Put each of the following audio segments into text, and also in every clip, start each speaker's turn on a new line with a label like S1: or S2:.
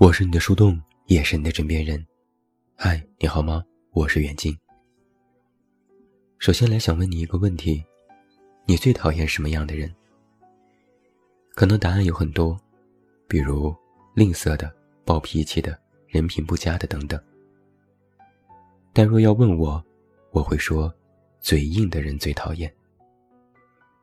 S1: 我是你的树洞，也是你的枕边人。嗨，你好吗？我是远近。首先来想问你一个问题：你最讨厌什么样的人？可能答案有很多，比如吝啬的、暴脾气的、人品不佳的等等。但若要问我，我会说，嘴硬的人最讨厌。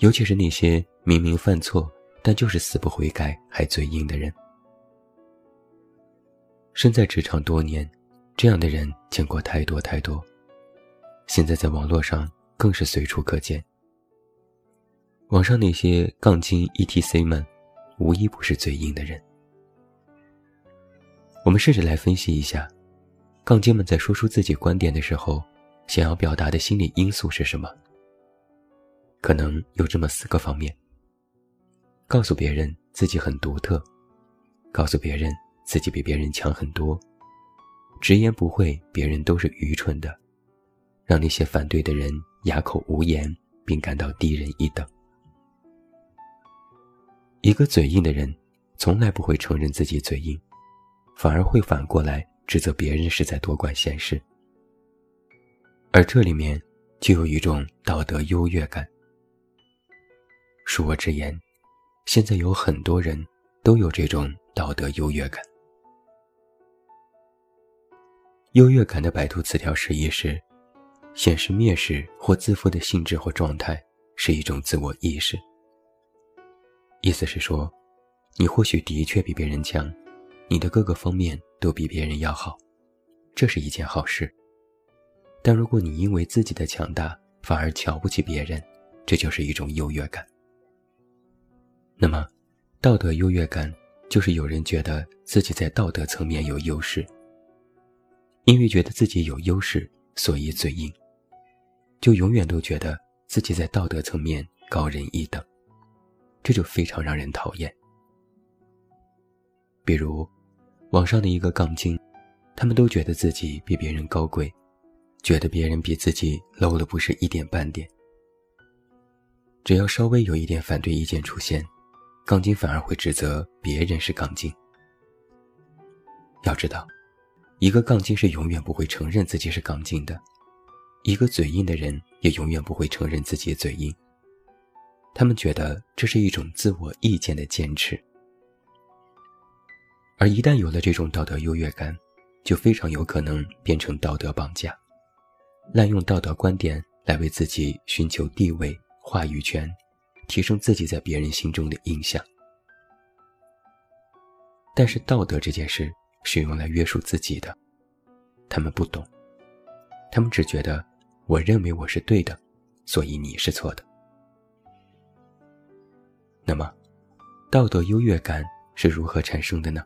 S1: 尤其是那些明明犯错，但就是死不悔改还嘴硬的人。身在职场多年，这样的人见过太多太多。现在在网络上更是随处可见。网上那些杠精 ETC 们，无一不是嘴硬的人。我们试着来分析一下，杠精们在说出自己观点的时候，想要表达的心理因素是什么？可能有这么四个方面：告诉别人自己很独特，告诉别人。自己比别人强很多，直言不讳，别人都是愚蠢的，让那些反对的人哑口无言，并感到低人一等。一个嘴硬的人，从来不会承认自己嘴硬，反而会反过来指责别人是在多管闲事。而这里面就有一种道德优越感。恕我直言，现在有很多人都有这种道德优越感。优越感的百度词条释义是：显示蔑视或自负的性质或状态，是一种自我意识。意思是说，你或许的确比别人强，你的各个方面都比别人要好，这是一件好事。但如果你因为自己的强大反而瞧不起别人，这就是一种优越感。那么，道德优越感就是有人觉得自己在道德层面有优势。因为觉得自己有优势，所以嘴硬，就永远都觉得自己在道德层面高人一等，这就非常让人讨厌。比如，网上的一个杠精，他们都觉得自己比别人高贵，觉得别人比自己 low 了不是一点半点。只要稍微有一点反对意见出现，杠精反而会指责别人是杠精。要知道。一个杠精是永远不会承认自己是杠精的，一个嘴硬的人也永远不会承认自己嘴硬。他们觉得这是一种自我意见的坚持，而一旦有了这种道德优越感，就非常有可能变成道德绑架，滥用道德观点来为自己寻求地位、话语权，提升自己在别人心中的印象。但是道德这件事。是用来约束自己的，他们不懂，他们只觉得我认为我是对的，所以你是错的。那么，道德优越感是如何产生的呢？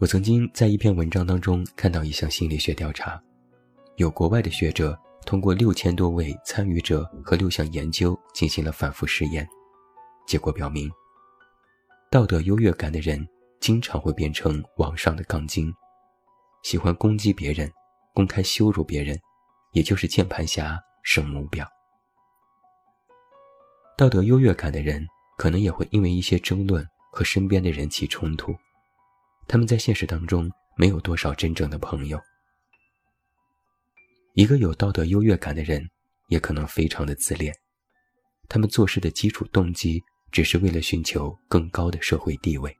S1: 我曾经在一篇文章当中看到一项心理学调查，有国外的学者通过六千多位参与者和六项研究进行了反复试验，结果表明，道德优越感的人。经常会变成网上的杠精，喜欢攻击别人，公开羞辱别人，也就是键盘侠、圣母婊。道德优越感的人，可能也会因为一些争论和身边的人起冲突。他们在现实当中没有多少真正的朋友。一个有道德优越感的人，也可能非常的自恋。他们做事的基础动机，只是为了寻求更高的社会地位。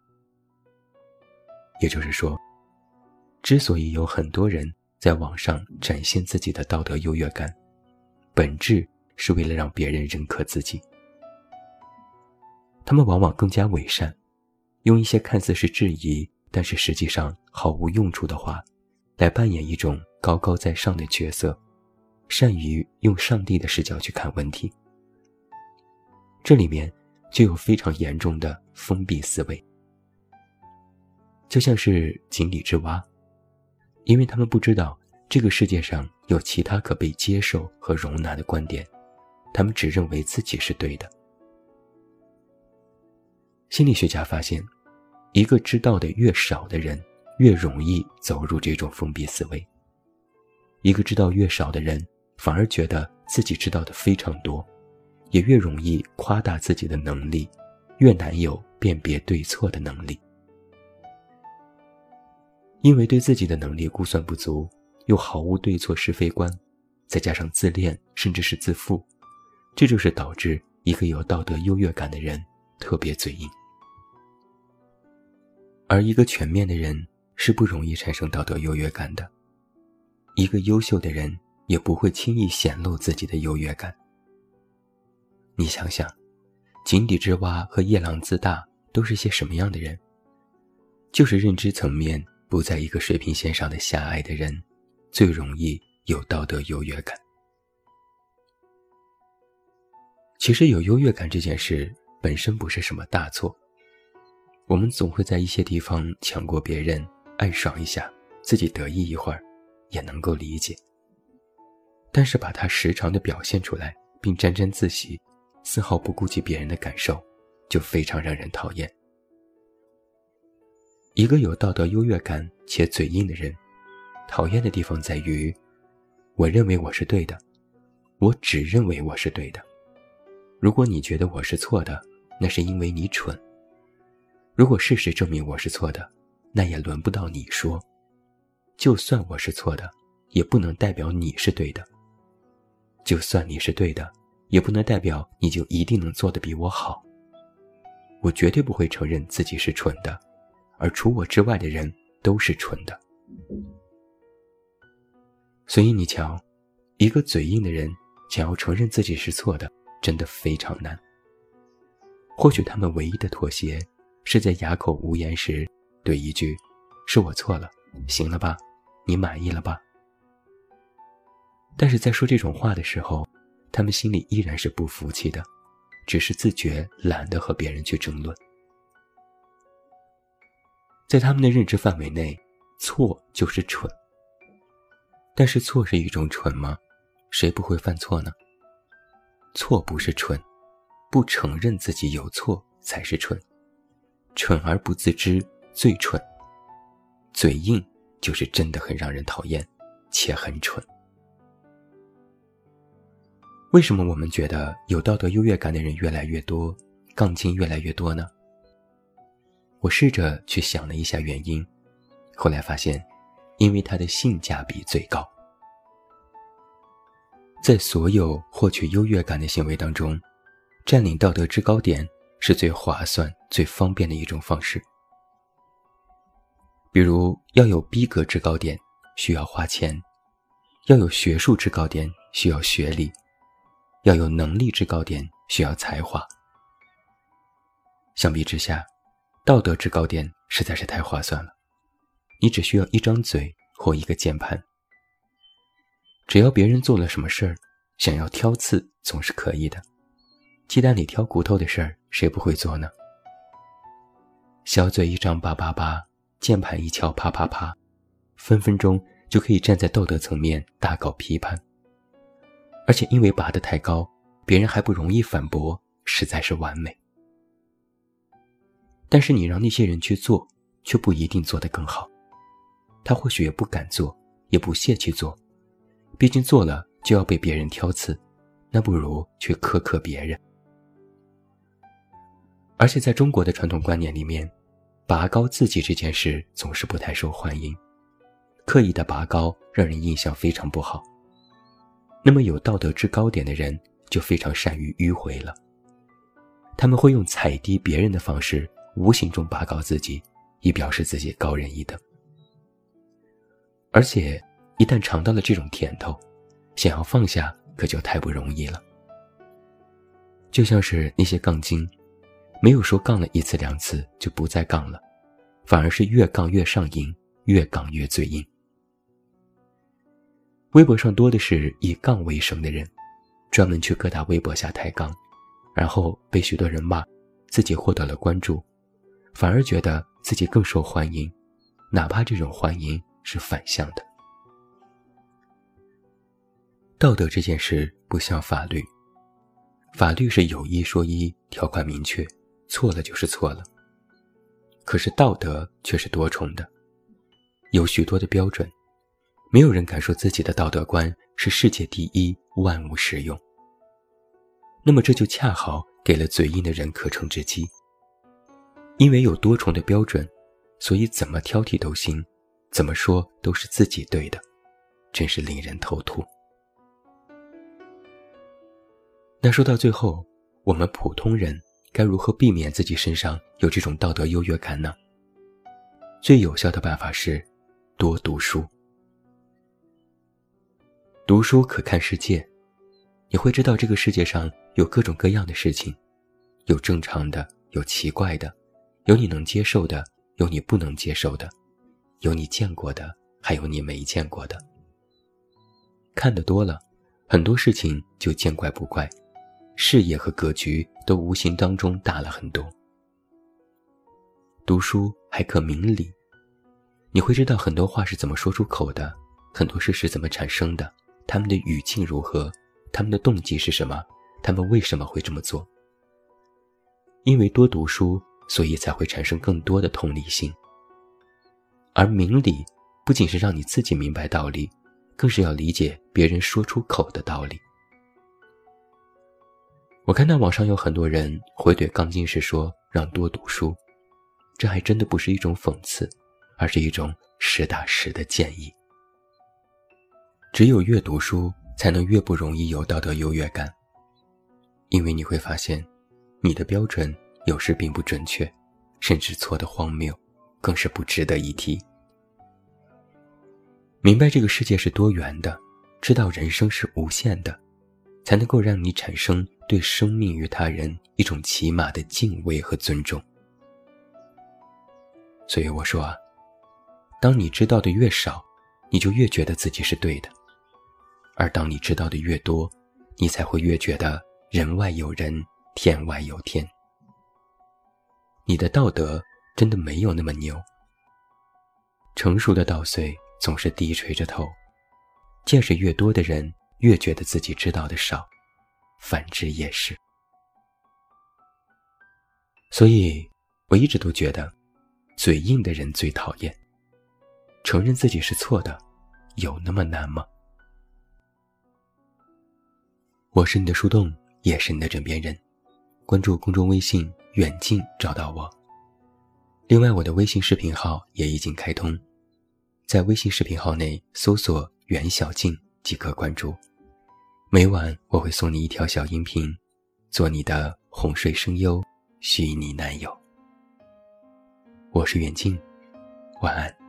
S1: 也就是说，之所以有很多人在网上展现自己的道德优越感，本质是为了让别人认可自己。他们往往更加伪善，用一些看似是质疑，但是实际上毫无用处的话，来扮演一种高高在上的角色，善于用上帝的视角去看问题。这里面就有非常严重的封闭思维。就像是井底之蛙，因为他们不知道这个世界上有其他可被接受和容纳的观点，他们只认为自己是对的。心理学家发现，一个知道的越少的人，越容易走入这种封闭思维；一个知道越少的人，反而觉得自己知道的非常多，也越容易夸大自己的能力，越难有辨别对错的能力。因为对自己的能力估算不足，又毫无对错是非观，再加上自恋甚至是自负，这就是导致一个有道德优越感的人特别嘴硬。而一个全面的人是不容易产生道德优越感的。一个优秀的人也不会轻易显露自己的优越感。你想想，井底之蛙和夜郎自大都是些什么样的人？就是认知层面不在一个水平线上的狭隘的人，最容易有道德优越感。其实有优越感这件事本身不是什么大错。我们总会在一些地方抢过别人，爱爽一下，自己得意一会儿，也能够理解。但是把它时常的表现出来，并沾沾自喜，丝毫不顾及别人的感受，就非常让人讨厌。一个有道德优越感且嘴硬的人，讨厌的地方在于，我认为我是对的，我只认为我是对的。如果你觉得我是错的，那是因为你蠢。如果事实证明我是错的，那也轮不到你说。就算我是错的，也不能代表你是对的。就算你是对的，也不能代表你就一定能做得比我好。我绝对不会承认自己是蠢的，而除我之外的人都是蠢的。所以你瞧，一个嘴硬的人想要承认自己是错的，真的非常难。或许他们唯一的妥协。是在哑口无言时，对一句“是我错了，行了吧，你满意了吧？”但是在说这种话的时候，他们心里依然是不服气的，只是自觉懒得和别人去争论。在他们的认知范围内，错就是蠢。但是错是一种蠢吗？谁不会犯错呢？错不是蠢，不承认自己有错才是蠢。蠢而不自知，最蠢。嘴硬就是真的很让人讨厌，且很蠢。为什么我们觉得有道德优越感的人越来越多，杠精越来越多呢？我试着去想了一下原因，后来发现，因为它的性价比最高。在所有获取优越感的行为当中，占领道德制高点。是最划算、最方便的一种方式。比如，要有逼格制高点，需要花钱；要有学术制高点，需要学历；要有能力制高点，需要才华。相比之下，道德制高点实在是太划算了。你只需要一张嘴或一个键盘，只要别人做了什么事儿，想要挑刺总是可以的。鸡蛋里挑骨头的事儿，谁不会做呢？小嘴一张叭叭叭，键盘一敲啪啪啪，分分钟就可以站在道德层面大搞批判。而且因为拔得太高，别人还不容易反驳，实在是完美。但是你让那些人去做，却不一定做得更好。他或许也不敢做，也不屑去做，毕竟做了就要被别人挑刺，那不如去苛刻别人。而且在中国的传统观念里面，拔高自己这件事总是不太受欢迎，刻意的拔高让人印象非常不好。那么有道德制高点的人就非常善于迂回了，他们会用踩低别人的方式，无形中拔高自己，以表示自己高人一等。而且一旦尝到了这种甜头，想要放下可就太不容易了。就像是那些杠精。没有说杠了一次两次就不再杠了，反而是越杠越上瘾，越杠越嘴硬。微博上多的是以杠为生的人，专门去各大微博下抬杠，然后被许多人骂，自己获得了关注，反而觉得自己更受欢迎，哪怕这种欢迎是反向的。道德这件事不像法律，法律是有一说一，条款明确。错了就是错了。可是道德却是多重的，有许多的标准，没有人敢说自己的道德观是世界第一，万无实用。那么这就恰好给了嘴硬的人可乘之机。因为有多重的标准，所以怎么挑剔都行，怎么说都是自己对的，真是令人头秃。那说到最后，我们普通人该如何避免自己身上有这种道德优越感呢？最有效的办法是多读书。读书可看世界，你会知道这个世界上有各种各样的事情，有正常的，有奇怪的，有你能接受的，有你不能接受的，有你见过的，还有你没见过的。看得多了，很多事情就见怪不怪。视野和格局都无形当中大了很多。读书还可明理，你会知道很多话是怎么说出口的，很多事是怎么产生的，他们的语境如何，他们的动机是什么，他们为什么会这么做。因为多读书，所以才会产生更多的同理心。而明理不仅是让你自己明白道理，更是要理解别人说出口的道理。我看到网上有很多人回怼钢筋时说让多读书，这还真的不是一种讽刺，而是一种实打实的建议。只有越读书，才能越不容易有道德优越感，因为你会发现，你的标准有时并不准确，甚至错的荒谬，更是不值得一提。明白这个世界是多元的，知道人生是无限的。才能够让你产生对生命与他人一种起码的敬畏和尊重。所以我说啊，当你知道的越少，你就越觉得自己是对的；而当你知道的越多，你才会越觉得人外有人，天外有天。你的道德真的没有那么牛。成熟的稻穗总是低垂着头，见识越多的人。越觉得自己知道的少，反之也是。所以，我一直都觉得，嘴硬的人最讨厌。承认自己是错的，有那么难吗？我是你的树洞，也是你的枕边人。关注公众微信“远近”，找到我。另外，我的微信视频号也已经开通，在微信视频号内搜索“袁小静”即可关注。每晚我会送你一条小音频，做你的哄睡声优，虚拟男友。我是远近，晚安。